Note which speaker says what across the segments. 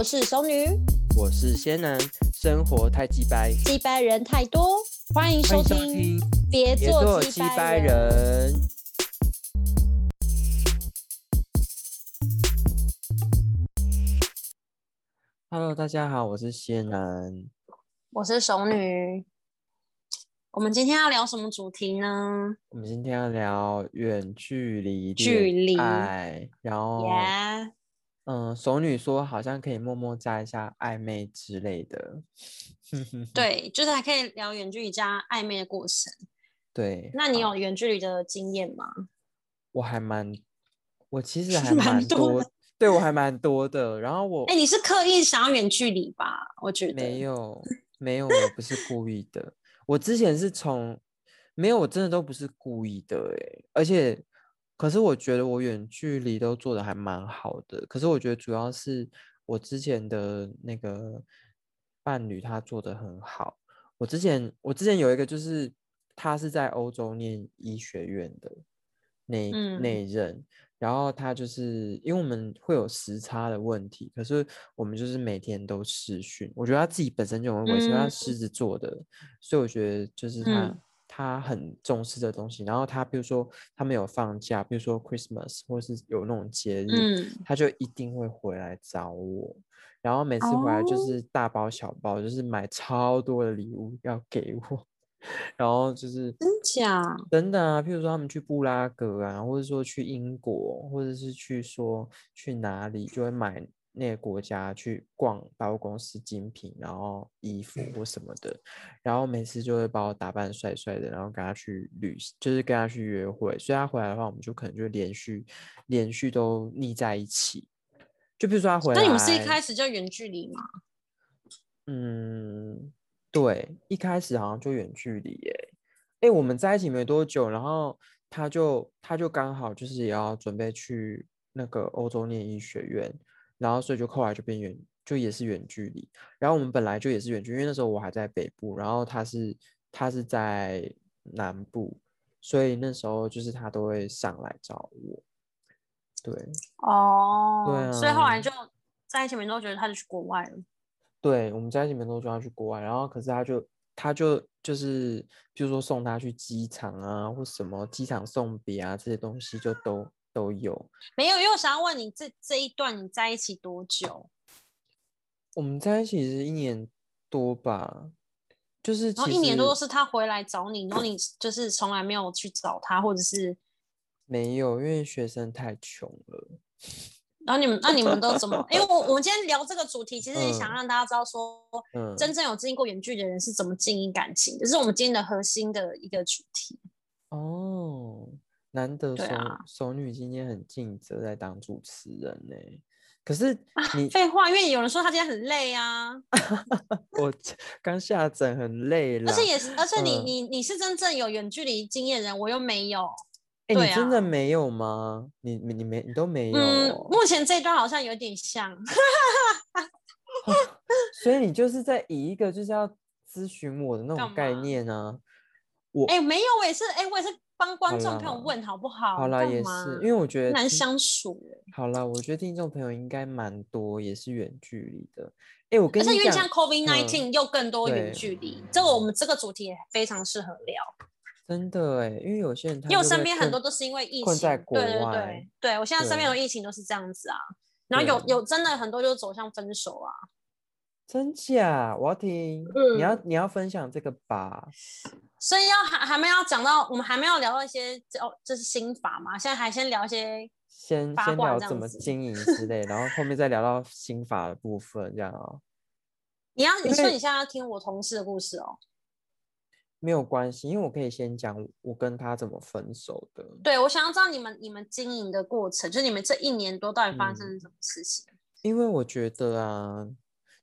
Speaker 1: 我是熟女，
Speaker 2: 我是仙男，生活太鸡掰，
Speaker 1: 鸡掰人太多，欢迎收听，别
Speaker 2: 别
Speaker 1: 做鸡
Speaker 2: 掰
Speaker 1: 掰人。
Speaker 2: Hello，大家好，我是仙男。
Speaker 1: 我是熟女。我们今天要聊什么主题呢？
Speaker 2: 我们今天要聊远距离
Speaker 1: 距离
Speaker 2: 恋爱，然后
Speaker 1: 耶、
Speaker 2: 嗯，熟女说好像可以默默加一下暧昧之类的。
Speaker 1: 对，就是还可以聊远距离加暧昧的过程。
Speaker 2: 对，
Speaker 1: 那你有远距离的经验吗？
Speaker 2: 我还蛮，我其实 还
Speaker 1: 蛮
Speaker 2: 多，对我还蛮多的。然后我
Speaker 1: 哎、你是刻意想要远距离吧？我觉得
Speaker 2: 没有 没有，我不是故意的。我之前是从没有，我真的都不是故意的哎。而且，可是我觉得我远距离都做的还蛮好的。可是我觉得主要是我之前的那个伴侣他做的很好。我之前我之前有一个就是他是在欧洲念医学院的那
Speaker 1: 嗯
Speaker 2: 那一任，然后他就是因为我们会有时差的问题，可是我们就是每天都视讯。我觉得他自己本身就很会，因为他
Speaker 1: 嗯
Speaker 2: 狮子座的，所以我觉得就是他、
Speaker 1: 嗯
Speaker 2: 他很重视这东西。然后他比如说他们有放假，比如说 Christmas 或是有那种节日，
Speaker 1: 嗯
Speaker 2: 他就一定会回来找我。然后每次回来就
Speaker 1: 哦
Speaker 2: 是大包小包，就是买超多的礼物要给我，然后就是
Speaker 1: 真假？
Speaker 2: 真的啊，譬如说他们去布拉格啊，或者说去英国，或者是去说去哪里，就会买那个国家去逛百货公司精品，然后衣服或什么的，然后每次就会把我打扮帅帅的，然后跟他去旅行，就是跟他去约会。所以他回来的话，我们就可能就连续连续都腻在一起。就比如说他回来，
Speaker 1: 那你们是一开始就远距离吗？
Speaker 2: 嗯，对，一开始好像就远距离耶。哎，我们在一起没多久，然后他就他就刚好就是也要准备去那个欧洲念医学院，然后所以就后来就变远，就也是远距离。然后我们本来就也是远距，因为那时候我还在北部，然后他是他是在南部，所以那时候就是他都会上来找我。对
Speaker 1: 哦，
Speaker 2: 对
Speaker 1: 所以后来
Speaker 2: 啊
Speaker 1: 就在一起没多久，他就去国外了。
Speaker 2: 对，我们在一起没多久要去国外，然后可是他就他就就是，比如说送他去机场啊，或什么机场送别啊，这些东西就都都有。
Speaker 1: 没有，因为我想要问你，这这一段你在一起多久？
Speaker 2: 我们在一起是一年多吧，就是
Speaker 1: 然后一年多都是他回来找你，然后你就是从来没有去找他，或者是，
Speaker 2: 没有，因为学生太穷了。
Speaker 1: 然后你们那你们都怎么？因为我我们今天聊这个主题，其实也想
Speaker 2: 嗯
Speaker 1: 让大家知道说，
Speaker 2: 嗯，
Speaker 1: 真正有经历过远距离的人是怎么经营感情，这是我们今天的核心的一个主题。
Speaker 2: 哦，难得熟熟女今天很尽责在当主持人呢。可是你
Speaker 1: 废话，因为有人说他今天很累啊，
Speaker 2: 我刚下诊很累了。
Speaker 1: 而且也是，而且你
Speaker 2: 嗯
Speaker 1: 你你是真正有远距离经验的人，我又没有。
Speaker 2: 哎、真的
Speaker 1: 啊
Speaker 2: 没有吗？你你你没你都没有、
Speaker 1: 嗯，
Speaker 2: 哦
Speaker 1: 目前这一段好像有点像。
Speaker 2: 所以你就是在以一个就是要咨询我的那
Speaker 1: 干
Speaker 2: 种概
Speaker 1: 嘛
Speaker 2: 念啊。我
Speaker 1: 哎、没有，我也是，哎、我也是帮观
Speaker 2: 好
Speaker 1: 众朋友问好不好？
Speaker 2: 好啦，也是，因为我觉得听
Speaker 1: 难相处欸
Speaker 2: 好啦，我觉得听众朋友应该蛮多，也是远距离的。哎、我跟
Speaker 1: 而且
Speaker 2: 你讲
Speaker 1: 因为像 COVID
Speaker 2: 嗯
Speaker 1: nineteen 又更多远距离，这个我们这个主题也非常适合聊，
Speaker 2: 真的哎，因为有些人他
Speaker 1: 因为我身边很多都是因为疫情，
Speaker 2: 困在国
Speaker 1: 对对对对，我现在身边
Speaker 2: 对
Speaker 1: 的疫情都是这样子啊，然后有有真的很多就走向分手啊，
Speaker 2: 真假，我要听，你要你要分享这个吧。
Speaker 1: 所以要还还没有讲到，我们还没有聊到一些哦，这是心法嘛，现在还先聊一些
Speaker 2: 先先聊怎么经营之类，然后后面再聊到心法的部分，这样哦。
Speaker 1: 你要你说你现在要听我同事的故事哦，
Speaker 2: 没有关系，因为我可以先讲我跟他怎么分手的。
Speaker 1: 对我想要知道你们你们经营的过程，就是你们这一年多到底发生
Speaker 2: 嗯
Speaker 1: 了什么事情？
Speaker 2: 因为我觉得啊，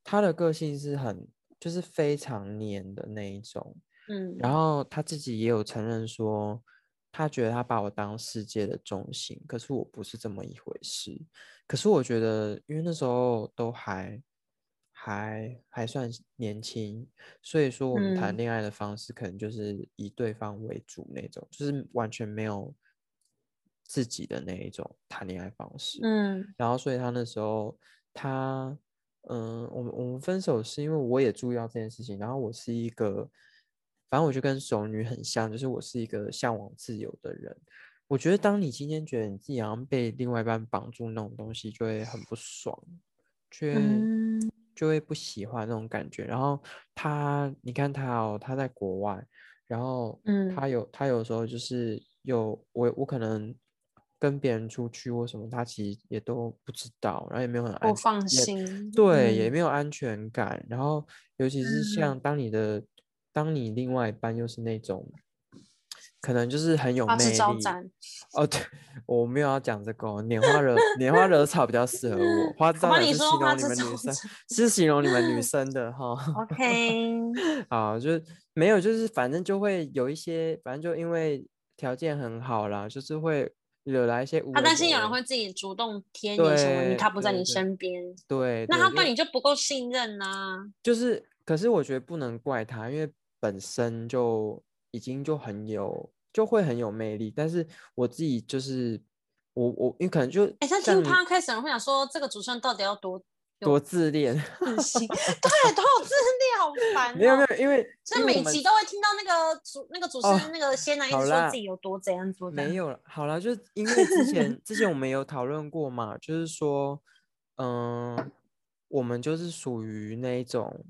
Speaker 2: 他的个性是很就是非常黏的那一种，
Speaker 1: 嗯，
Speaker 2: 然后他自己也有承认说，他觉得他把我当世界的中心，可是我不是这么一回事。可是我觉得，因为那时候都还还还算年轻，所以说我们谈
Speaker 1: 嗯
Speaker 2: 恋爱的方式可能就是以对方为主那种，就是完全没有自己的那一种谈恋爱方式。
Speaker 1: 嗯
Speaker 2: 然后所以他那时候他，嗯，我们我们分手是因为我也注意到这件事情，然后我是一个，反正我就跟熟女很像，就是我是一个向往自由的人。我觉得当你今天觉得你自己好像被另外一半绑住那种东西，就会很不爽，就会就会不喜欢那种感觉。然后他，你看他哦，他在国外，然后
Speaker 1: 嗯
Speaker 2: 他有他有时候就是有我我可能跟别人出去或什么，他其实也都不知道，然后也没有很安全
Speaker 1: 不放心，
Speaker 2: 对，也
Speaker 1: 嗯
Speaker 2: 没有安全感。然后尤其是
Speaker 1: 嗯
Speaker 2: 像当你的当你另外一半又是那种。可能就是很有魅力，哦，对，我没有要讲这个哦，拈花惹拈花惹草比较适合我，花枝招展是
Speaker 1: 你
Speaker 2: 形容你们女生，是形容你们女生的哈。
Speaker 1: OK，
Speaker 2: 好，就是没有，就是反正就会有一些，反正就因为条件很好啦，就是会惹来一些无
Speaker 1: 他
Speaker 2: 微
Speaker 1: 担心有人
Speaker 2: 博
Speaker 1: 会自己主动贴你什么，他不在你身边，
Speaker 2: 对，
Speaker 1: 那他
Speaker 2: 对
Speaker 1: 你就不够信任呐。
Speaker 2: 就是，可是我觉得不能怪他，因为本身就已经就很有，就会很有魅力。但是我自己就是我我，因为可能就
Speaker 1: 哎，像听
Speaker 2: 像你
Speaker 1: podcast 人会想说，这个主持人到底要多
Speaker 2: 多自恋，
Speaker 1: 自信？对，多有自恋，好烦、哦。
Speaker 2: 没有没有，因为
Speaker 1: 所以每集都会听到那个主那个主持
Speaker 2: 哦
Speaker 1: 人那个仙男一直说自己有多怎样多怎样。
Speaker 2: 没有了，好了，就是因为之前之前我们有讨论过嘛，就是说，嗯、我们就是属于那一种，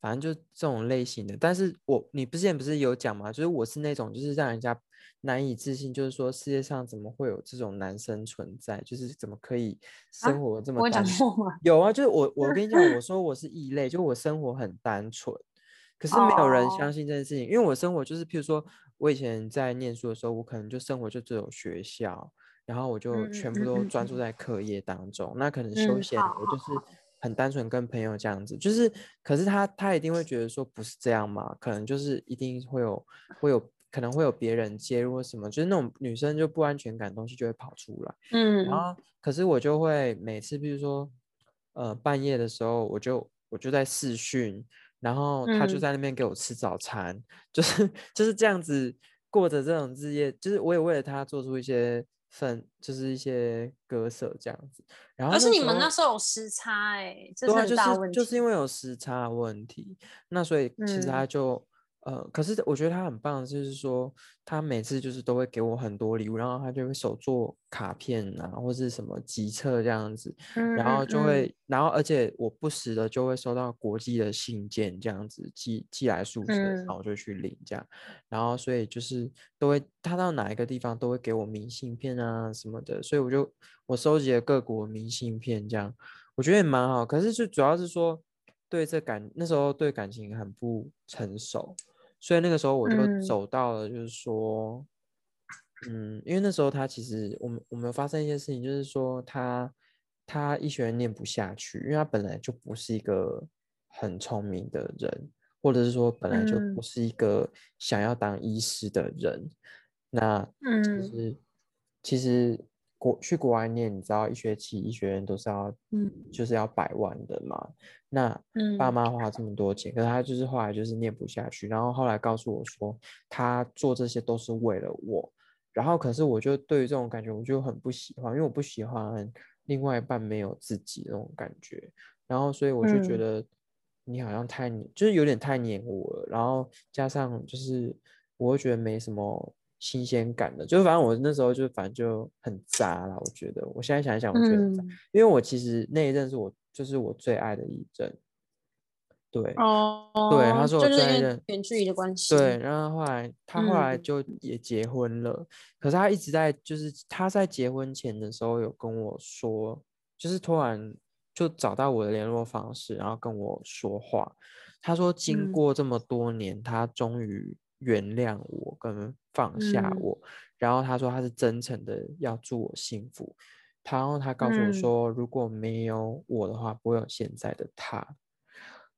Speaker 2: 反正就这种类型的。但是我你之前不是有讲吗，就是我是那种就是让人家难以置信，就是说世界上怎么会有这种男生存在，就是怎么可以生活这么
Speaker 1: 我有讲过吗？
Speaker 2: 有啊，就是我 我跟你讲，我说我是异类，就我生活很单纯，可是没有人
Speaker 1: 哦。
Speaker 2: 相信这件事情，因为我生活就是，譬如说我以前在念书的时候，我可能就生活就只有学校，然后我就全部都专注
Speaker 1: 嗯。
Speaker 2: 在课业当中，那可能休
Speaker 1: 嗯
Speaker 2: 闲
Speaker 1: 好
Speaker 2: 我就是很单纯跟朋友这样子，就是，可是他他一定会觉得说不是这样嘛，可能就是一定会有会有可能会有别人介入或什么，就是那种女生就不安全感东西就会跑出来。嗯然
Speaker 1: 嗯，
Speaker 2: 后可是我就会每次，比如说，呃，半夜的时候，我就我就在试训，然后他就
Speaker 1: 嗯。
Speaker 2: 在那边给我吃早餐，就是就是这样子过着这种日夜，就是我也为了他做出一些分，就是一些割舍这样子。然后
Speaker 1: 可是你们那时候有时差哎、这是
Speaker 2: 对啊，就
Speaker 1: 很大问题。
Speaker 2: 是就是因为有时差的问题，那所以其实他
Speaker 1: 嗯
Speaker 2: 就、呃，可是我觉得他很棒，就是说他每次就是都会给我很多礼物，然后他就会手做卡片啊，或是什么集册这样子，然后
Speaker 1: 嗯嗯嗯
Speaker 2: 就会，然后而且我不时的就会收到国际的信件这样子寄寄来宿舍，然后就去领这样，然后所以就是都会他到哪一个地方都会给我明信片啊什么的，所以我就我收集了各国明信片这样。我觉得也蛮好，可是就主要是说对这感那时候对感情很不成熟，所以那个时候我就
Speaker 1: 嗯。
Speaker 2: 走到了，就是说，嗯，因为那时候他其实我们我们有发生一件事情，就是说他他医学院念不下去，因为他本来就不是一个很聪明的人，或者是说本来就
Speaker 1: 嗯。
Speaker 2: 不是一个想要当医师的人，那其
Speaker 1: 嗯。
Speaker 2: 实其实国去国外念，你知道一学期医学院都是要
Speaker 1: 嗯。
Speaker 2: 就是要百万的嘛，那爸
Speaker 1: 嗯
Speaker 2: 妈花这么多钱，可是他就是后来就是念不下去，然后后来告诉我说，他做这些都是为了我，然后可是我就对于这种感觉我就很不喜欢，因为我不喜欢另外一半没有自己那种感觉，然后所以我就觉
Speaker 1: 嗯。
Speaker 2: 得你好像太黏，就是有点太黏我了，然后加上就是我会觉得没什么新鲜感的，就是反正我那时候就反正就很渣了，我觉得我现在想一想，我觉得因为我其实那一阵是我就是我最爱的一阵，对。
Speaker 1: 哦，
Speaker 2: 对他说我最爱认
Speaker 1: 远距离的关系。
Speaker 2: 对，然后后来他后来
Speaker 1: 嗯
Speaker 2: 就也结婚了，可是他一直在，就是他在结婚前的时候有跟我说，就是突然就找到我的联络方式，然后跟我说话。他说经
Speaker 1: 嗯
Speaker 2: 过这么多年，他终于原谅我跟放下
Speaker 1: 嗯。
Speaker 2: 我，然后他说他是真诚的要祝我幸福。他然后他告诉我
Speaker 1: 嗯。
Speaker 2: 说，如果没有我的话，不会有现在的他。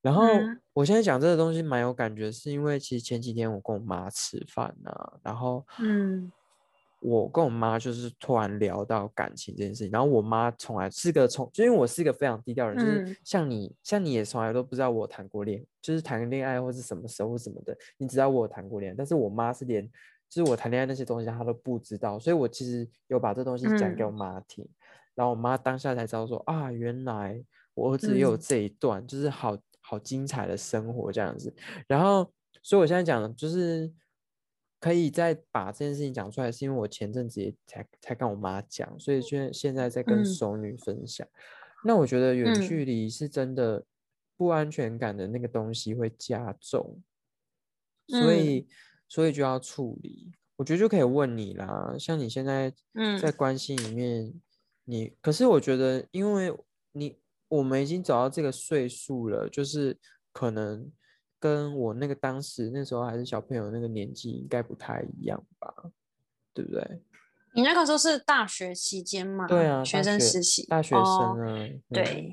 Speaker 2: 然后
Speaker 1: 嗯。
Speaker 2: 我现在讲这个东西蛮有感觉，是因为其实前几天我跟我妈吃饭呢、然后
Speaker 1: 嗯。
Speaker 2: 我跟我妈就是突然聊到感情这件事情，然后我妈从来是个从，就因为我是一个非常低调的人，就是
Speaker 1: 嗯。
Speaker 2: 像你像你也从来都不知道我谈过恋，就是谈恋爱或是什么时候或什么的，你只知道我有谈过恋爱，但是我妈是连就是我谈恋爱那些东西他都不知道，所以我其实有把这东西讲给我
Speaker 1: 嗯。
Speaker 2: 妈听，然后我妈当下才知道说啊，原来我儿子也有
Speaker 1: 嗯。
Speaker 2: 这一段，就是好好精彩的生活这样子。然后，所以我现在讲的就是可以再把这件事情讲出来，是因为我前阵子也才才跟我妈讲，所以现现在在跟
Speaker 1: 嗯。
Speaker 2: 熟女分享。那我觉得远
Speaker 1: 嗯。
Speaker 2: 距离是真的不安全感的那个东西会加重，所
Speaker 1: 嗯。
Speaker 2: 以所以就要处理。我觉得就可以问你啦，像你现在
Speaker 1: 嗯
Speaker 2: 在关系里面，你可是我觉得，因为你我们已经走到这个岁数了，就是可能跟我那个当时那时候还是小朋友那个年纪应该不太一样吧，对不对？
Speaker 1: 你那个时候是大学期间嘛？
Speaker 2: 对啊，
Speaker 1: 学生时期，
Speaker 2: 大学生
Speaker 1: 哦
Speaker 2: 啊，嗯
Speaker 1: 对，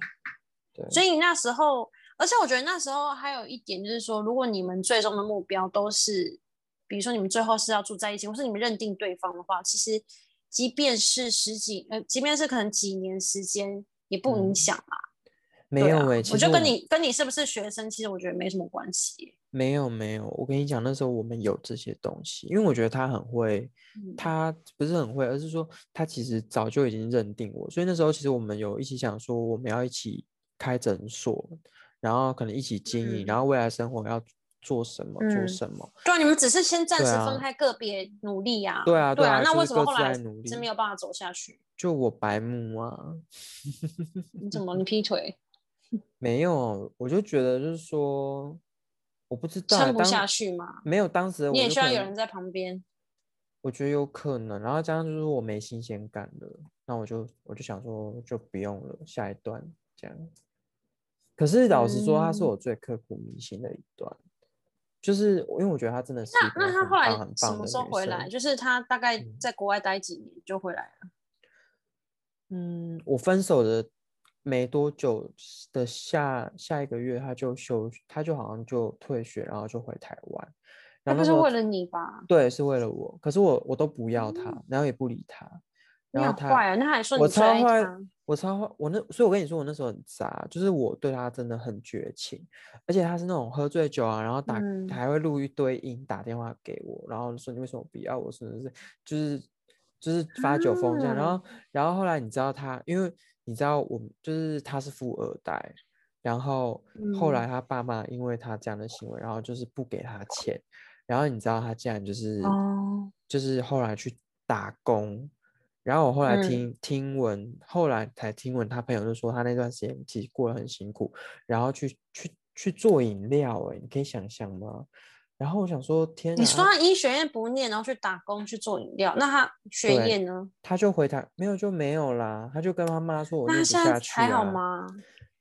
Speaker 2: 对，
Speaker 1: 所以你那时候，而且我觉得那时候还有一点就是说，如果你们最终的目标都是，比如说你们最后是要住在一起，或是你们认定对方的话，其实即便是十几呃，即便是可能几年时间，也不影
Speaker 2: 嗯。
Speaker 1: 响啊。
Speaker 2: 没有
Speaker 1: 我觉得跟你跟你是不是学生，其实我觉得没什么关系。
Speaker 2: 没有没有，我跟你讲，那时候我们有这些东西，因为我觉得他很会，
Speaker 1: 嗯。
Speaker 2: 他不是很会，而是说他其实早就已经认定我，所以那时候其实我们有一起想说我们要一起开诊所，然后可能一起经营，然
Speaker 1: 嗯
Speaker 2: 后未来生活要做什么做
Speaker 1: 嗯
Speaker 2: 什么，
Speaker 1: 对啊，你们只是先暂时分
Speaker 2: 啊
Speaker 1: 开个别努力呀、
Speaker 2: 对啊
Speaker 1: 对
Speaker 2: 啊就是各自
Speaker 1: 为什么后来
Speaker 2: 在努力
Speaker 1: 是没有办法走下去？
Speaker 2: 就我白目啊，
Speaker 1: 你怎么 你劈腿
Speaker 2: 没有，我就觉得就是说，我不知道欸，
Speaker 1: 撑不下去吗？
Speaker 2: 没有当时的
Speaker 1: 你也需要有人在旁边。
Speaker 2: 我觉得有可能，然后加上就是我没新鲜感了，那我就我就想说就不用了，下一段这样。可是老实说，他是
Speaker 1: 嗯
Speaker 2: 我最刻骨铭心的一段，就是因为我觉得他真的是
Speaker 1: 那那他后来什么时候回来？就是他大概
Speaker 2: 嗯
Speaker 1: 在国外待几年就回来了。
Speaker 2: 嗯，我分手的没多久的下下一个月，他就休，他就好像就退学，然后就回台湾。
Speaker 1: 那不是为了你吧？
Speaker 2: 对，是为了我，可是我我都不要他，然后也不理他，
Speaker 1: 你
Speaker 2: 然后他
Speaker 1: 坏啊！那还说
Speaker 2: 我超坏
Speaker 1: 他，，
Speaker 2: 我超坏，我那所以，我跟你说，我那时候很渣，就是我对他真的很绝情，而且他是那种喝醉酒啊，然后打、
Speaker 1: 嗯。
Speaker 2: 还会录一堆音打电话给我，然后说你为什么不要我，是不是就是就是发酒疯这样，然
Speaker 1: 啊
Speaker 2: 后然后后来你知道他，因为你知道我们就是他是富二代，然后后
Speaker 1: 嗯。
Speaker 2: 来他爸妈因为他这样的行为，然后就是不给他钱，然后你知道他竟然就是
Speaker 1: 哦。
Speaker 2: 就是后来去打工，然后我后来
Speaker 1: 嗯
Speaker 2: 听、听闻，后来才听闻他朋友就说他那段时间其实过得很辛苦，然后去去去做饮料、欸，你可以想象吗？然后我想说，天！
Speaker 1: 你说他医学院不念，然后去打工去做饮料，那他学
Speaker 2: 对
Speaker 1: 业呢？
Speaker 2: 他就回答没有就没有啦，他就跟他妈说我念不
Speaker 1: 现在
Speaker 2: 下去
Speaker 1: 还好
Speaker 2: 啊
Speaker 1: 吗？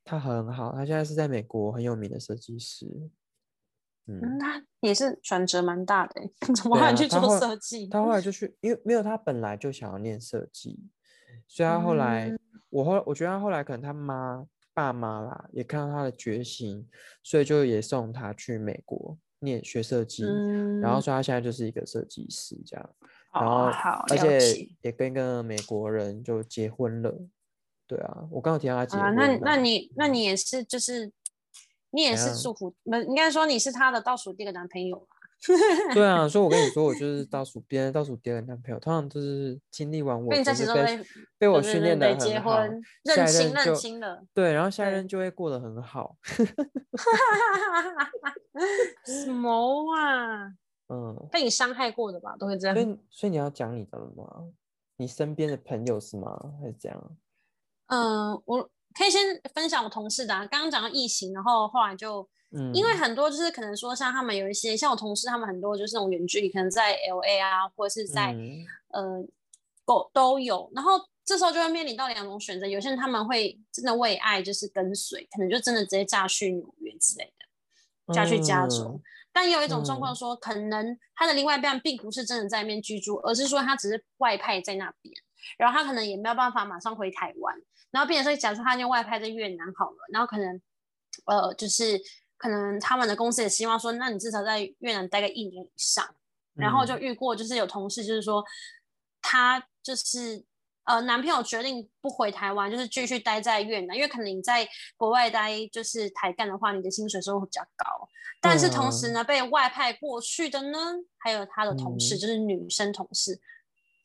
Speaker 2: 他很好，他现在是在美国很有名的设计师。
Speaker 1: 嗯，
Speaker 2: 嗯，
Speaker 1: 他也是转折蛮大的欸，怎么还去做设计？
Speaker 2: 他后来就去，因为没有他本来就想要念设计，所以他后来，
Speaker 1: 嗯
Speaker 2: 我后我觉得他后来可能他妈爸妈啦也看到他的决心，所以就也送他去美国念学设计，然后
Speaker 1: 嗯，
Speaker 2: 所以他现在就是一个设计师这样，然
Speaker 1: 哦
Speaker 2: 后
Speaker 1: 好
Speaker 2: 而且。也跟一个美国人就结婚了。对啊，我刚刚有提到他结
Speaker 1: 啊，
Speaker 2: 婚
Speaker 1: 那那你那
Speaker 2: 嗯
Speaker 1: 你也是就是你也是祝福，不应该说你是他的倒数第一个男朋友吧？
Speaker 2: 对啊，所以我跟你说，我就是倒数别人倒数第二个男朋友，通常都是经历完我，
Speaker 1: 跟你在
Speaker 2: 被被我训练的很好，
Speaker 1: 婚
Speaker 2: 下
Speaker 1: 认亲认亲了，
Speaker 2: 对，然后下一任就会过得很好。
Speaker 1: 什么啊？
Speaker 2: 嗯，
Speaker 1: 被你伤害过的吧，都会这样
Speaker 2: 所。以所以你要讲你的了吗？你身边的朋友是吗？还是怎样？
Speaker 1: 嗯，我可以先分享我同事的、啊。刚刚讲到疫情，然后后来就
Speaker 2: 嗯，
Speaker 1: 因为很多就是可能说像他们有一些像我同事，他们很多就是那种远距离，可能在 L A 啊，或者是在、
Speaker 2: 嗯
Speaker 1: 呃都都有。然后这时候就会面临到两种选择，有些人他们会真的为爱就是跟随，可能就真的直接嫁去纽约之类的，嫁去加州。
Speaker 2: 嗯
Speaker 1: 但也有一种状况
Speaker 2: 嗯
Speaker 1: 说，可能他的另外一半并不是真的在那边居住，而是说他只是外派在那边，然后他可能也没有办法马上回台湾，然后变成说，假如说他就外派在越南好了，然后可能呃就是可能他们的公司也希望说，那你至少在越南待个一年以上，然后就
Speaker 2: 嗯。
Speaker 1: 遇过就是有同事就是说他就是。呃，男朋友决定不回台湾，就是继续待在越南，因为可能你在国外待就是台干的话，你的薪水收入会比较高。但是同时
Speaker 2: 嗯。
Speaker 1: 呢，被外派过去的呢，还有他的同事，
Speaker 2: 嗯。
Speaker 1: 就是女生同事，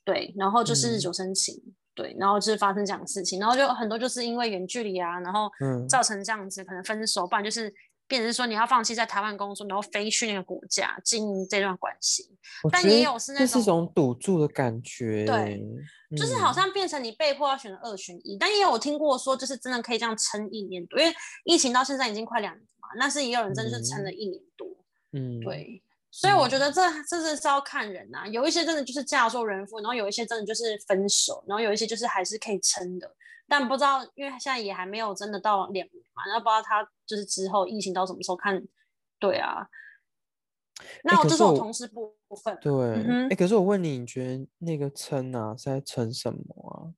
Speaker 1: 对，然后就是日
Speaker 2: 嗯。
Speaker 1: 久生情，对，然后就是发生这样的事情，然后就很多就是因为远距离啊，然后
Speaker 2: 嗯。
Speaker 1: 造成这样子可能分手，不然就是变成说你要放弃在台湾工作，然后飞去那个国家经营这段关系，但也有是那
Speaker 2: 这是
Speaker 1: 种
Speaker 2: 种赌注的感觉
Speaker 1: 对
Speaker 2: 欸，
Speaker 1: 就是好
Speaker 2: 嗯
Speaker 1: 像变成你被迫要选择二选一，但也有听过说就是真的可以这样撑一年多，因为疫情到现在已经快两年嘛，但是也有人真的是撑了一年多，
Speaker 2: 嗯，
Speaker 1: 对。所以我觉得这这真的是要看人呐、有一些真的就是嫁作人妇，然后有一些真的就是分手，然后有一些就是还是可以撑的，但不知道因为现在也还没有真的到两年嘛，那不知道他就是之后疫情到什么时候看，对啊。那我这是我同事部分，
Speaker 2: 对，哎、可是我问你，你觉得那个撑啊是在撑什么啊？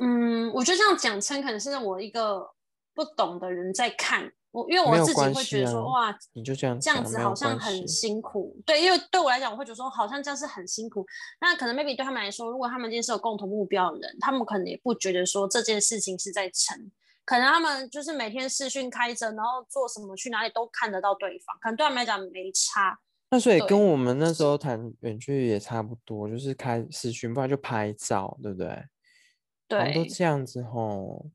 Speaker 1: 嗯，我觉得这样讲撑可能是我一个不懂的人在看我，因为我自己会觉得说，哇，
Speaker 2: 你就这样
Speaker 1: 这样子好像很辛苦。对，因为对我来讲，我会觉得说好像这样是很辛苦。那可能 maybe 对他们来说，如果他们今天是有共同目标的人，他们可能也不觉得说这件事情是在成。可能他们就是每天视讯开着，然后做什么去哪里都看得到对方，可能对他们来讲没差。
Speaker 2: 那所以跟我们那时候谈远距离也差不多，就是开视讯，不然就拍照，对不对？对都
Speaker 1: 对，
Speaker 2: 这样子吼。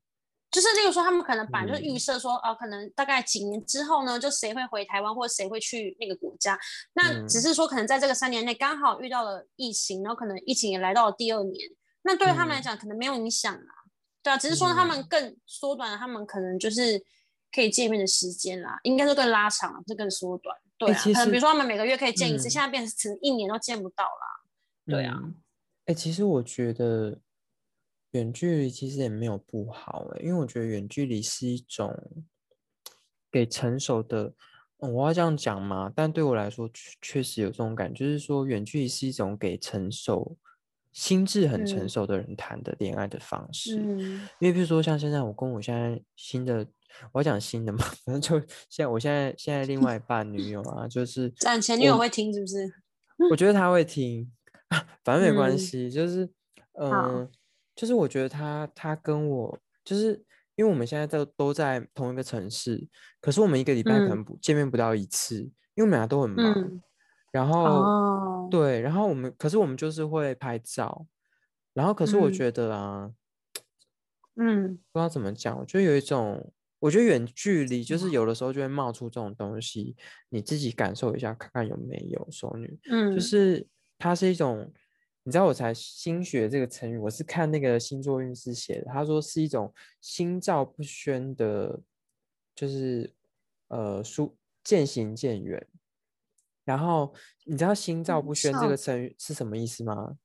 Speaker 1: 就是例如说，他们可能本来就预
Speaker 2: 嗯
Speaker 1: 设说，哦、可能大概几年之后呢，就谁会回台湾，或者谁会去那个国家。那只
Speaker 2: 嗯
Speaker 1: 是说，可能在这个三年内刚好遇到了疫情，然后可能疫情也来到了第二年，那对于他们来
Speaker 2: 嗯
Speaker 1: 讲可能没有影响啊。对啊，只是说他们
Speaker 2: 嗯
Speaker 1: 更缩短了他们可能就是可以见面的时间啦，应该说更拉长了，不是更缩短。对啊，可能比如说他们每个月可以见一次，
Speaker 2: 嗯
Speaker 1: 现在变成一年都见不到啦。对啊，
Speaker 2: 哎、其实我觉得远距离其实也没有不好哎、因为我觉得远距离是一种给成熟的，嗯我要这样讲嘛，但对我来说确确实有这种感觉，就是说远距离是一种给成熟、心智很成
Speaker 1: 嗯。
Speaker 2: 熟的人谈的恋爱的方式。
Speaker 1: 嗯。
Speaker 2: 因为比如说像现在我跟我现在新的，我要讲新的嘛，反正就现在我现在现在另外一半女友啊，就是
Speaker 1: 但前女友
Speaker 2: 我
Speaker 1: 会听是不是？
Speaker 2: 我觉得她会听，反正没关
Speaker 1: 嗯。
Speaker 2: 系，就是嗯、呃就是我觉得他他跟我就是因为我们现在都都在同一个城市，可是我们一个礼拜可
Speaker 1: 嗯。
Speaker 2: 能不、见面不到一次，因为我们俩都很忙，
Speaker 1: 嗯。
Speaker 2: 然后、
Speaker 1: 哦，
Speaker 2: 对，然后我们可是我们就是会拍照，然后可是我
Speaker 1: 嗯。
Speaker 2: 觉得啊。
Speaker 1: 嗯。
Speaker 2: 不知道怎么讲，我觉得有一种，我觉得远距离就是有的时候就会冒出这种东西，你自己感受一下，看看有没有熟女，
Speaker 1: 嗯，
Speaker 2: 就是它是一种，你知道我才新学这个成语，我是看那个星座运势写的，他说是一种心照不宣的，就是呃疏渐行渐远。然后你知道“心照不宣”这个成语是什么意思吗？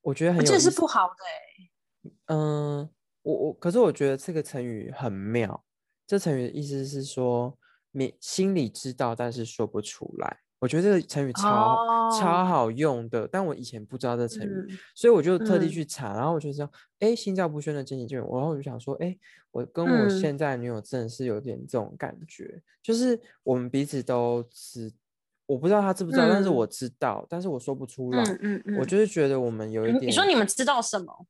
Speaker 2: 我觉得很
Speaker 1: 我这是。不好的哎、
Speaker 2: 嗯，我我可是我觉得这个成语很妙。这成语的意思是说，你心里知道，但是说不出来。我觉得这个成语超、超
Speaker 1: 哦
Speaker 2: 好用的，但我以前不知道这成语，
Speaker 1: 嗯
Speaker 2: 所以我就特地
Speaker 1: 嗯
Speaker 2: 去查，然后我就知道，哎，心照不宣的渐行渐远。然后我就想说，哎，我跟我
Speaker 1: 嗯
Speaker 2: 现在女友真的是有点这种感觉，就是我们彼此都知，我不知道她知不知道，但是
Speaker 1: 嗯
Speaker 2: 我知道，但是我说不出来。
Speaker 1: 嗯嗯嗯，
Speaker 2: 我就是觉得我们有一点，
Speaker 1: 你你说你们知道什么？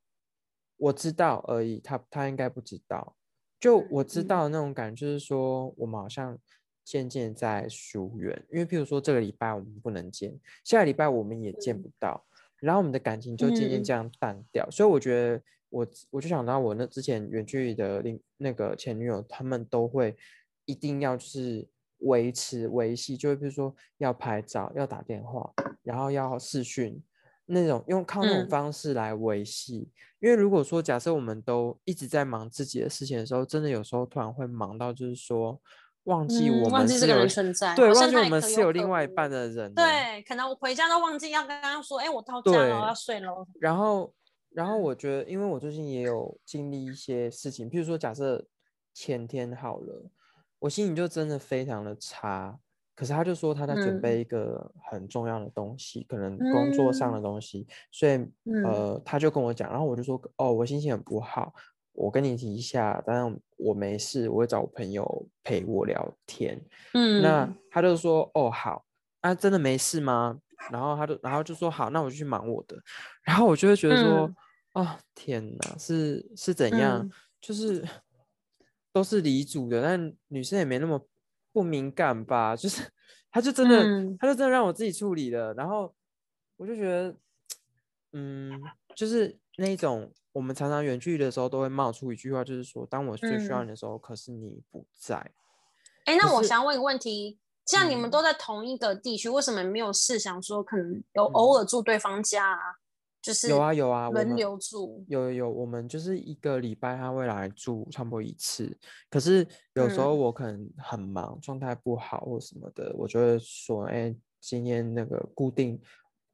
Speaker 2: 我知道而已，他他应该不知道。就我知
Speaker 1: 嗯
Speaker 2: 道的那种感觉，就是说我们好像渐渐在疏远，因为譬如说这个礼拜我们不能见，下个礼拜我们也见不到，然后我们的感情就渐渐
Speaker 1: 嗯
Speaker 2: 这样淡掉。所以我觉得我我就想到我那之前远距离的另那个前女友，他们都会一定要就是维持维系，就是比如说要拍照、要打电话，然后要视讯。那种用靠那种
Speaker 1: 嗯
Speaker 2: 方式来维系，因为如果说假设我们都一直在忙自己的事情的时候，真的有时候突然会忙到就是说忘记
Speaker 1: 嗯
Speaker 2: 我
Speaker 1: 忘记这个
Speaker 2: 们是有
Speaker 1: 人存在
Speaker 2: 对，忘记我们是有另外一半的人，
Speaker 1: 对，可能我回家都忘记要跟刚刚说，哎、我到家了，我要睡了。
Speaker 2: 然后，然后
Speaker 1: 嗯
Speaker 2: 我觉得，因为我最近也有经历一些事情，譬如说，假设前天好了，我心情就真的非常的差。可是他就说他在准
Speaker 1: 嗯
Speaker 2: 备一个很重要的东西，可能工作上的东西，所以
Speaker 1: 嗯
Speaker 2: 呃，他就跟我讲，然后我就说，哦，我心情很不好，我跟你提一下，当然我没事，我会找我朋友陪我聊天。
Speaker 1: 嗯，
Speaker 2: 那他就说，哦，好，啊，真的没事吗？然后他就，然后就说好，那我就去忙我的。然后我就会觉得说，
Speaker 1: 嗯
Speaker 2: 啊、天哪，是是怎样？
Speaker 1: 嗯
Speaker 2: 就是都是离组的，但女生也没那么不敏感吧？就是他就真的，
Speaker 1: 嗯
Speaker 2: 他就真的让我自己处理了。然后我就觉得，嗯，就是那种我们常常远距离的时候都会冒出一句话，就是说，当我最需要
Speaker 1: 嗯
Speaker 2: 你的时候，可是你不在。
Speaker 1: 哎，那我想问一个问题，既然你们
Speaker 2: 嗯
Speaker 1: 都在同一个地区，为什么没有试想说可能有
Speaker 2: 嗯
Speaker 1: 偶尔住对方家啊？就是
Speaker 2: 有啊有啊，我
Speaker 1: 轮
Speaker 2: 们
Speaker 1: 流住。
Speaker 2: 有有有，我们就是一个礼拜他会来住差不多一次，可是有时候
Speaker 1: 嗯
Speaker 2: 我可能很忙，状态不好或什么的，我就会说，哎，今天那个固定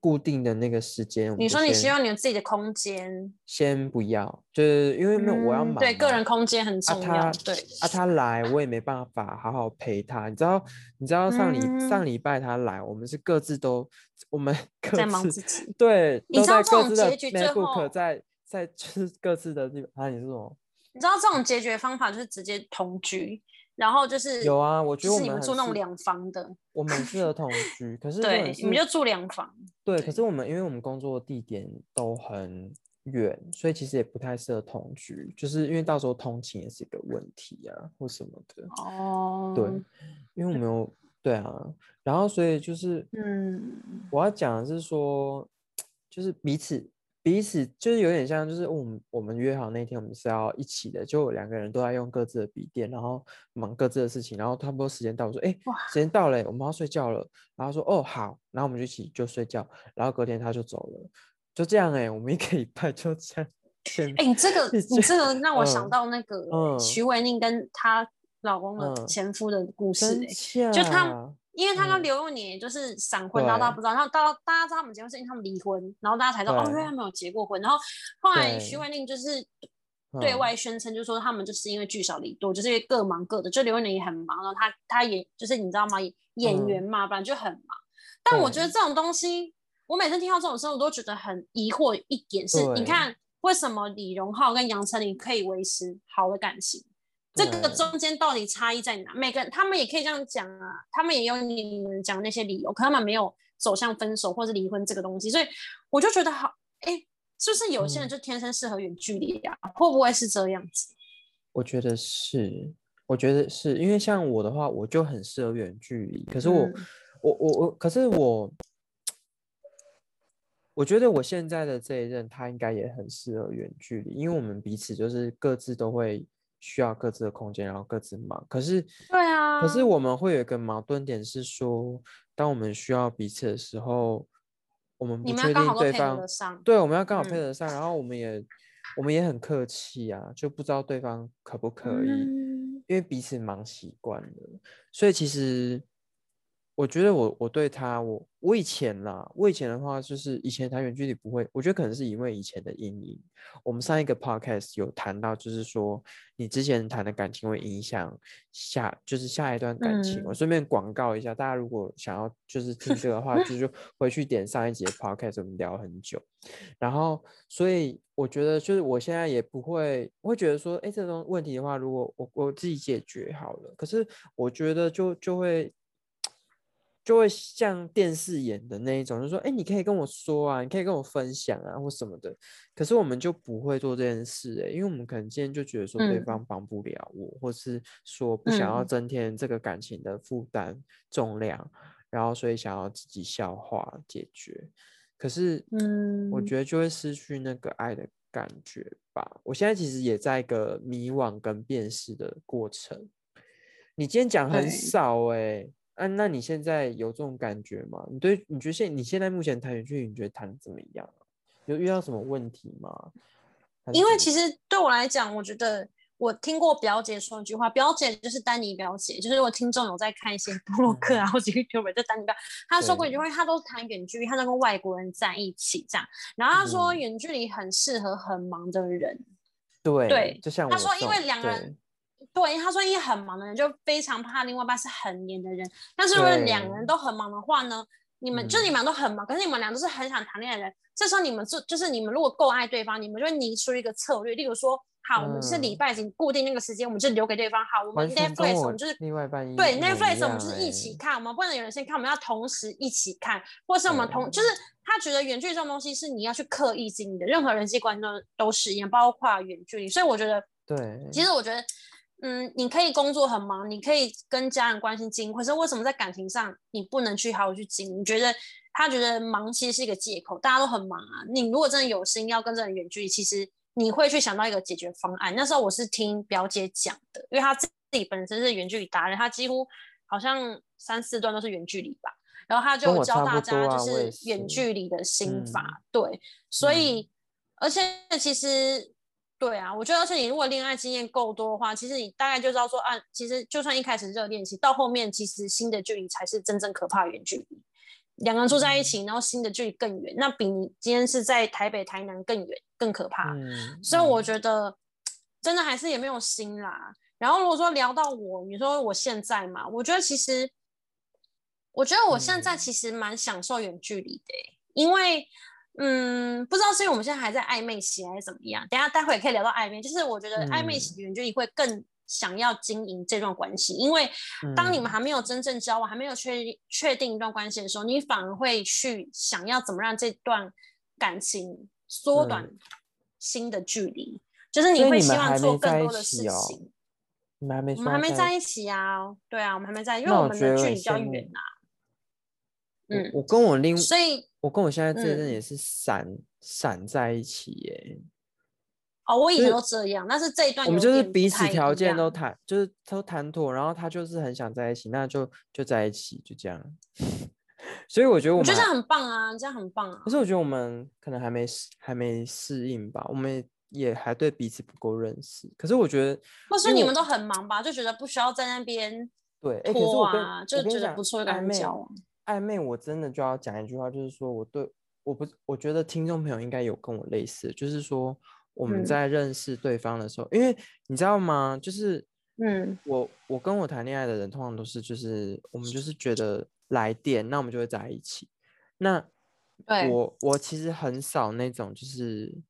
Speaker 2: 固定的那个时间，
Speaker 1: 你说你希望你有自己的空间，
Speaker 2: 先不要，就是因为没有我要
Speaker 1: 嗯
Speaker 2: 忙嘛，
Speaker 1: 对个人空间很
Speaker 2: 啊
Speaker 1: 重要。
Speaker 2: 他
Speaker 1: 对，
Speaker 2: 啊他来我也没办法好好陪他，你知道你知道上礼、上
Speaker 1: 嗯
Speaker 2: 礼拜他来，我们是各自都我们 各
Speaker 1: 在忙
Speaker 2: 自
Speaker 1: 自己。
Speaker 2: 对，
Speaker 1: 你知道这种结局最
Speaker 2: MacBook
Speaker 1: 后
Speaker 2: 在在就是各自的地方啊，你是什么？
Speaker 1: 你知道这种解决方法就是直接同居，然后就是
Speaker 2: 有啊，我
Speaker 1: 是你
Speaker 2: 得我们
Speaker 1: 住那种两房的，
Speaker 2: 我们很适合同居，可是重
Speaker 1: 对
Speaker 2: 点，
Speaker 1: 你们就住两房。
Speaker 2: 对，
Speaker 1: 对
Speaker 2: 可是我们因为我们工作的地点都很远，所以其实也不太适合同居，就是因为到时候通勤也是一个问题啊，或什么的。
Speaker 1: 哦，
Speaker 2: 对，因为我们有对啊，然后所以就是，
Speaker 1: 嗯，
Speaker 2: 我要讲的是说，就是彼此彼此就是有点像，就是我们我们约好那天我们是要一起的，就两个人都在用各自的笔电，然后忙各自的事情，然后差不多时间到，我说哎，
Speaker 1: 哇
Speaker 2: 时间到了，我们要睡觉了，然后说哦好，然后我们就一起就睡觉，然后隔天他就走了，就这样哎、我们一个礼拜就这样，天
Speaker 1: 哎、你这个 你这个让我想
Speaker 2: 嗯
Speaker 1: 到那个
Speaker 2: 嗯。
Speaker 1: 徐伟宁跟她老公的
Speaker 2: 嗯。
Speaker 1: 前夫的故事？就他因为他跟
Speaker 2: 嗯。
Speaker 1: 刘若年就是闪婚，然后大家不知道，然后到大家知道他们结婚是因为他们离婚，然后大家才知道哦，原来他们有结过婚，然后后来徐慧宁就是对
Speaker 2: 嗯。
Speaker 1: 外宣称，就是说他们就是因为聚少离多，就是因为各忙各的，就刘若年也很忙，然后他他也就是你知道吗？演
Speaker 2: 嗯。
Speaker 1: 员嘛，本来就很忙，但我觉得这种东西，我每次听到这种事，我都觉得很疑惑一点是，你看为什么李荣浩跟杨丞琳可以维持好的感情？这个中间到底差异在哪？每个人他们也可以这样讲啊，他们也有你们讲那些理由，可他们没有走向分手或是离婚这个东西，所以我就觉得好，哎，是不是有些人
Speaker 2: 嗯
Speaker 1: 就天生适合远距离啊？会不会是这样子？
Speaker 2: 我觉得是，我觉得是因为像我的话，我就很适合远距离。可是我，
Speaker 1: 嗯
Speaker 2: 我，我，我，可是我，我觉得我现在的这一任他应该也很适合远距离，因为我们彼此就是各自都会需要各自的空间，然后各自忙。可是，
Speaker 1: 对啊，
Speaker 2: 可是我们会有一个矛盾点是说，当我们需要彼此的时候，我们不确定对方对，我们要刚好配
Speaker 1: 嗯。
Speaker 2: 得上，然后我们也我们也很客气啊，就不知道对方可不可以，
Speaker 1: 嗯。
Speaker 2: 因为彼此忙习惯了，所以其实我觉得我我对他，我我以前啦，我以前的话就是以前谈远距离不会，我觉得可能是因为以前的阴影。我们上一个 podcast 有谈到，就是说你之前谈的感情会影响下，就是下一段感情。我
Speaker 1: 嗯
Speaker 2: 顺便广告一下，大家如果想要就是听这个的话，就 是回去点上一节 podcast，我们聊很久。然后，所以我觉得就是我现在也不会，我会觉得说，哎，这种问题的话，如果我我自己解决好了，可是我觉得就就会就会像电视演的那一种，就说，哎，你可以跟我说啊，你可以跟我分享啊，或什么的。可是我们就不会做这件事，哎，因为我们可能今天就觉得说对
Speaker 1: 嗯
Speaker 2: 方帮不了我，或是说不想要
Speaker 1: 嗯
Speaker 2: 增添这个感情的负担重量，然后所以想要自己消化解决。可是，嗯我
Speaker 1: 嗯
Speaker 2: 觉得就会失去那个爱的感觉吧。我现在其实也在一个迷惘跟辨识的过程。你今天讲很
Speaker 1: 对
Speaker 2: 少哎、啊，那你现在有这种感觉吗？你对你觉得现你现在目前谈远距离，你觉得谈得怎么样啊？有遇到什么问题吗？
Speaker 1: 因为其实对我来讲，我觉得我听过表姐说一句话，表姐就是丹尼表姐，就是如果听众有在看一些布洛克啊或者 YouTube，就丹尼表，她说过一句话，她都是谈远距离，她都跟外国人在一起这样，然后她说
Speaker 2: 嗯
Speaker 1: 远距离很适合很忙的人，
Speaker 2: 对
Speaker 1: 对
Speaker 2: 就像
Speaker 1: 她说因为两个人。对，他说一很忙的人就非常怕另外一半是很黏的人，但是如果两个人都很忙的话呢，你们、就
Speaker 2: 嗯
Speaker 1: 你们俩都很忙，可是你们俩都是很想谈恋爱的人，这时候你们就就是你们如果够爱对方，你们就会拟出一个策略，例如说，好，我们是礼
Speaker 2: 嗯。
Speaker 1: 拜几固定那个时间，我们就留给对方，好，我们 Netflix 我
Speaker 2: 我
Speaker 1: 们就是
Speaker 2: 另外一半
Speaker 1: 对 Netflix 我们就是一起
Speaker 2: 欸。
Speaker 1: 看，我们不能有人先看，我们要同时一起看，或是我们同
Speaker 2: 对
Speaker 1: 就是他觉得远距离这种东西是你要去刻意经营的，任何人际关系都都是一样，包括远距离，所以我觉得。
Speaker 2: 对，
Speaker 1: 其实我觉得，嗯，你可以工作很忙，你可以跟家人关系经营，可是为什么在感情上你不能去好好去经营？你觉得他觉得忙其实是一个借口，大家都很忙啊。你如果真的有心要跟这人远距离，其实你会去想到一个解决方案。那时候我是听表姐讲的，因为她自己本身是远距离达人，她几乎好像三四段都是远距离吧。然后她就教大家就是远距离的心法，对，所以而且其实对啊，我觉得而且你如果恋爱经验够多的话，其实你大概就知道说，啊，其实就算一开始热恋期，到后面其实新的距离才是真正可怕的远距离。两个人住在一起，然后新的距离更远，那比你今天是在台北、台南更远、更可怕。所以我觉得真的还是也没有心啦。然后如果说聊到我，你说我现在嘛，我觉得其实。我觉得我现在其实蛮享受远距离的，因为，嗯，不知道是因为我们现在还在暧昧期还是怎么样。等下待会也可以聊到暧昧，就是我觉得暧昧期远距离会更想要经营这段关系，因为当你们还没有真正交往，还没有确确定一段关系的时候，你反而会去想要怎么让这段感情缩短新的距离，就是你会希望做更多的事情。
Speaker 2: 你们还没，
Speaker 1: 我们还没在一起啊？对啊，我们还没在，因为我们的距离比较远啊。
Speaker 2: 嗯，我跟我另，
Speaker 1: 所以
Speaker 2: 我跟我现在这任也是散散在一起耶。
Speaker 1: 哦，我以前都这样，但是这一段
Speaker 2: 我们就是彼此条件都谈，就是都谈妥，然后他就是很想在一起，那就就在一起，就这样。所以我觉得我
Speaker 1: 觉得这样很棒啊，这样很棒啊。
Speaker 2: 可是我觉得我们可能还没适还没适应吧，我们也还对彼此不够认识。可是我觉得，
Speaker 1: 或是你们都很忙吧，就觉得不需要在那边
Speaker 2: 对
Speaker 1: 拖啊，就觉得不错，跟他们交往。
Speaker 2: 暧昧，我真的就要讲一句话，就是说，我对我不，我觉得听众朋友应该有跟我类似，就是说我们在认识对方的时候，因为你知道吗？就是，嗯，我我跟我谈恋爱的人，通常都是就是我们就是觉得来电，那我们就会在一起。那我我其实很少那种就是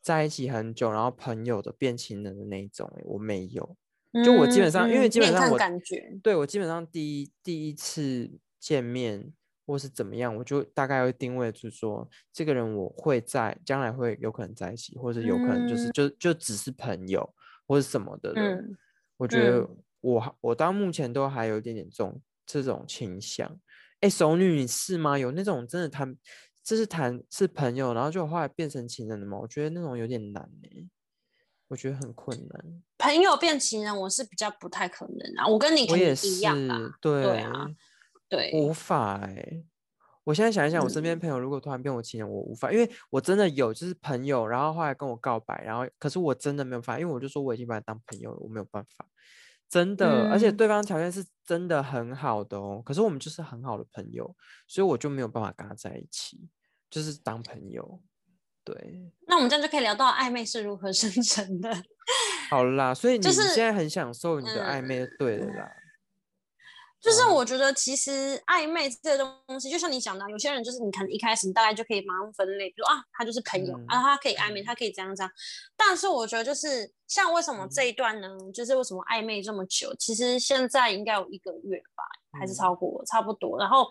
Speaker 2: 在一起很久，然后朋友的变情人的那种，我没有。就我基本上，因为基本上我
Speaker 1: 感觉，
Speaker 2: 对我基本上第一第一次。见面或是怎么样，我就大概会定位，就是说这个人我会在将来会有可能在一起，或者有可能就是就就只是朋友或者什么的。嗯，我觉得我我到目前都还有一点点这种这种倾向。哎，熟女你是吗？有那种真的谈，就是谈是朋友，然后就后来变成情人的吗？我觉得那种有点难哎，我觉得很困难。
Speaker 1: 朋友变情人，我是比较不太可能啊。我跟你肯定一样啊，对啊。对，
Speaker 2: 无法哎！我现在想一想，我身边朋友如果突然变我情人，我无法，因为我真的有就是朋友，然后后来跟我告白，然后可是我真的没有办法，因为我就说我已经把他当朋友了，我没有办法，真的，而且对方条件是真的很好的哦，可是我们就是很好的朋友，所以我就没有办法跟他在一起，就是当朋友。对，
Speaker 1: 那我们这样就可以聊到暧昧是如何生成的。
Speaker 2: 好啦，所以你现在很享受你的暧昧，对的啦。
Speaker 1: 就是我觉得其实暧昧这个东西，就像你讲的，有些人就是你可能一开始你大概就可以马上分类，比如啊，他就是朋友啊，他可以暧昧，他可以这样这样。但是我觉得就是像为什么这一段呢？就是为什么暧昧这么久？其实现在应该有一个月吧，还是超过差不多。然后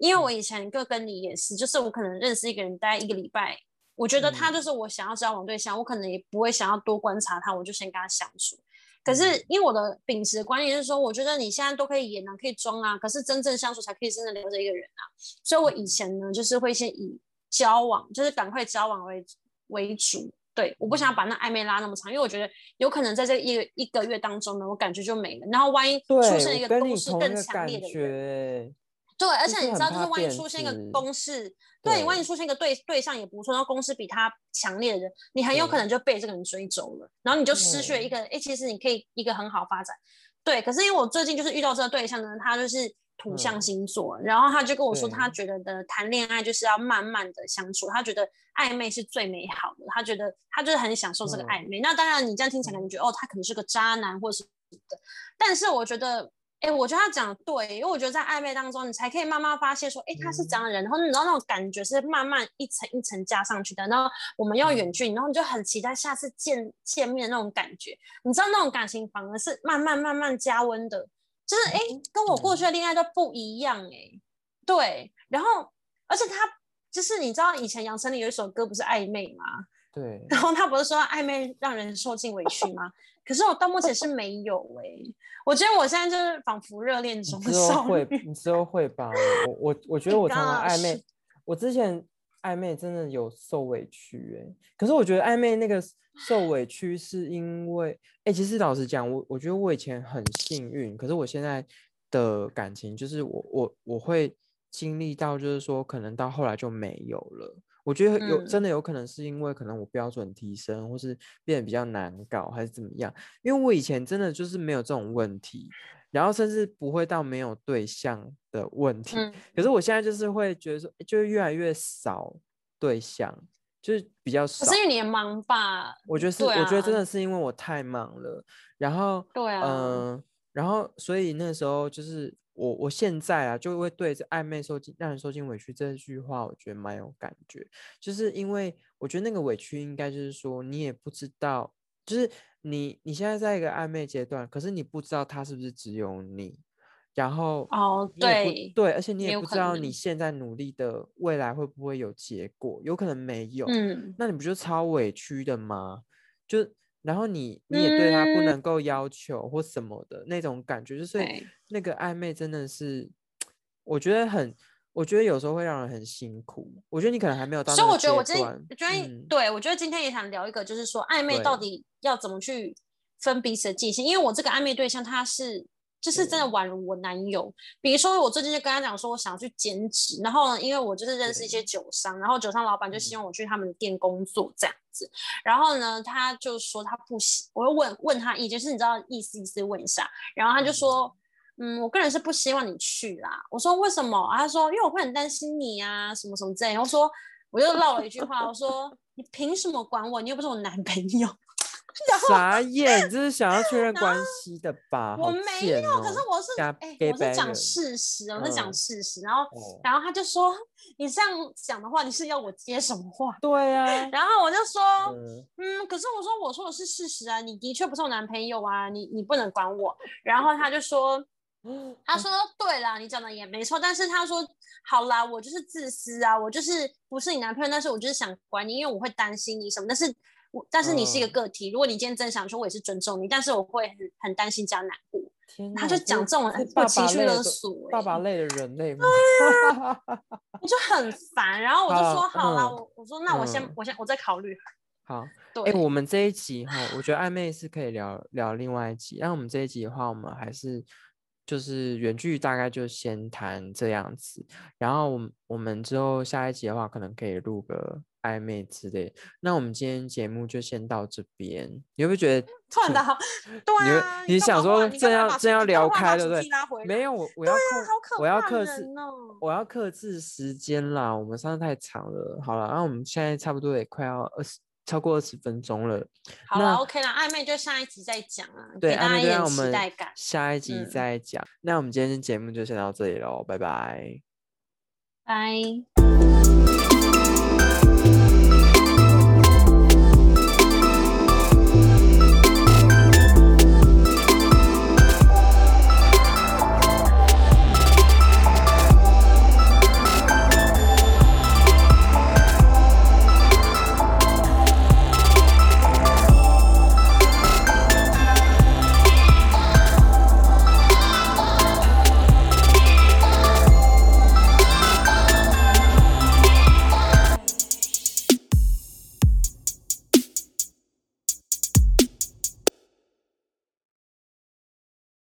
Speaker 1: 因为我以前就跟你也是，就是我可能认识一个人，大概一个礼拜，我觉得他就是我想要交往对象，我可能也不会想要多观察他，我就先跟他相处。可是，因为我的秉持观念是说，我觉得你现在都可以演啊，可以装啊，可是真正相处才可以真的留着一个人啊。所以我以前呢，就是会先以交往，就是赶快交往为为主。对，我不想要把那暧昧拉那么长，因为我觉得有可能在这一一个月当中呢，我感觉就没了。然后万一出现一个攻势更强烈的人。对，而且你知道，就是万一出现一个公式，对你万一出现一个对对象也不错，然后公式比他强烈的人，你很有可能就被这个人追走了，然后你就失去了一个，哎，其实你可以一个很好发展。对，可是因为我最近就是遇到这个对象呢，他就是土象星座，然后他就跟我说，他觉得的谈恋爱就是要慢慢的相处，他觉得暧昧是最美好的，他觉得他就是很享受这个暧昧。那当然，你这样听起来感觉，哦，他可能是个渣男或者是的，但是我觉得。哎，我觉得他讲的对，因为我觉得在暧昧当中，你才可以慢慢发现说，哎，他是这样的人，然后你知道那种感觉是慢慢一层一层加上去的。然后我们要远距离，然后你就很期待下次见见面那种感觉，你知道那种感情反而是慢慢慢慢加温的，就是哎，跟我过去的恋爱都不一样哎。对，然后而且他就是你知道以前杨丞琳有一首歌不是暧昧吗？
Speaker 2: 对，
Speaker 1: 然后他不是说暧昧让人受尽委屈吗？可是我到目前是没有哎、我觉得我现在就是仿佛热恋中的
Speaker 2: 之后
Speaker 1: 少
Speaker 2: 会，
Speaker 1: 女。
Speaker 2: 你之后会吧？我我我觉得我常常暧昧，我之前暧昧真的有受委屈哎、可是我觉得暧昧那个受委屈是因为，哎、其实老实讲，我我觉得我以前很幸运，可是我现在的感情就是我我我会经历到，就是说可能到后来就没有了。我觉得有、真的有可能是因为可能我标准提升，或是变得比较难搞，还是怎么样？因为我以前真的就是没有这种问题，然后甚至不会到没有对象的问题。
Speaker 1: 嗯，
Speaker 2: 可是我现在就是会觉得说，就是越来越少对象，就是比较少。
Speaker 1: 是因为你也忙吧？
Speaker 2: 我觉得是，
Speaker 1: 对
Speaker 2: 我觉得真
Speaker 1: 啊
Speaker 2: 的是因为我太忙了，然后，
Speaker 1: 对啊
Speaker 2: 嗯、然后所以那时候就是我，我现在啊就会对这暧昧受尽让人受尽委屈这句话，我觉得蛮有感觉，就是因为我觉得那个委屈应该就是说你也不知道，就是你你现在在一个暧昧阶段，可是你不知道他是不是只有你，然后
Speaker 1: 哦，对，
Speaker 2: 对，而且你
Speaker 1: 也
Speaker 2: 不知道你现在努力的未来会不会有结果，有可能没有。
Speaker 1: 嗯，
Speaker 2: 那你不就超委屈的吗？就然后你你也对他不
Speaker 1: 嗯
Speaker 2: 能够要求或什么的那种感觉，就所以
Speaker 1: 对
Speaker 2: 那个暧昧真的是，我觉得很，我觉得有时候会让人很辛苦。我觉得你可能还没有到
Speaker 1: 所以我觉得我今天
Speaker 2: 段，
Speaker 1: 我觉得、
Speaker 2: 嗯
Speaker 1: 对我觉得今天也想聊一个，就是说暧昧到底要怎么去分彼此的界限？因为我这个暧昧对象他是。就是真的宛如我男友，比如说我最近就跟他讲说，我想要去兼职，然后呢，因为我就是认识一些酒商，然后酒商老板就希
Speaker 2: 嗯
Speaker 1: 望我去他们的店工作这样子，然后呢，他就说他不喜，我又问问他意见，就是你知道意思意思问一下，然后他就说，嗯，我个人是不希望你去啦。我说为什么？啊他说因为我会很担心你啊，什么什么之类的。我说我又唠了一句话，我说你凭什么管我？你又不是我男朋友。
Speaker 2: 傻眼，这是想要确 认关系的吧？
Speaker 1: 我没有，
Speaker 2: 哦
Speaker 1: 可是我是我是讲事实，我是讲
Speaker 2: 嗯
Speaker 1: 事实。然后
Speaker 2: 哦
Speaker 1: 然后他就说你这样讲的话，你是要我接什么话？
Speaker 2: 对啊，
Speaker 1: 然后我就说。
Speaker 2: 嗯，
Speaker 1: 嗯，可是我说我说的是事实啊，你的确不是我男朋友啊，你你不能管我。然后他就说，他说对啦，你讲的也没错，但是他说好啦，我就是自私啊，我就是不是你男朋友，但是我就是想管你，因为我会担心你什么，但是我但是你是一个
Speaker 2: 嗯
Speaker 1: 个体，如果你今天真想说，我也是尊重你，但是我会很很担心加难过。
Speaker 2: 天
Speaker 1: 他就讲这种情绪勒索欸
Speaker 2: 爸爸类的人类吗？
Speaker 1: 我就很烦，然后我就说好啦，
Speaker 2: 嗯
Speaker 1: 我我说那我先、
Speaker 2: 嗯
Speaker 1: 我先我再考虑。
Speaker 2: 好，
Speaker 1: 对，
Speaker 2: 哎、我们这一集哈，我觉得暧昧是可以聊聊另外一集。那我们这一集的话，我们还是就是远距离大概就先谈这样子，然后我们我们之后下一集的话，可能可以录个暧昧之类。那我们今天节目就先到这边，你会不会觉得挺
Speaker 1: 突然的好，对
Speaker 2: 你你想说正要正要聊开，对不对？没有，我我要
Speaker 1: 啊
Speaker 2: 控，
Speaker 1: 好可
Speaker 2: 我要克制
Speaker 1: 哦
Speaker 2: 我要克制时间啦。我们上次太长了，好了，那我们现在差不多也快要二十，超过二十分钟了。
Speaker 1: 好了，OK 了，暧昧就下一集再讲啊，
Speaker 2: 对，暧昧对让我们。下一集
Speaker 1: 嗯
Speaker 2: 再讲。那我们今天节目就先到这里喽，拜拜。
Speaker 1: 拜。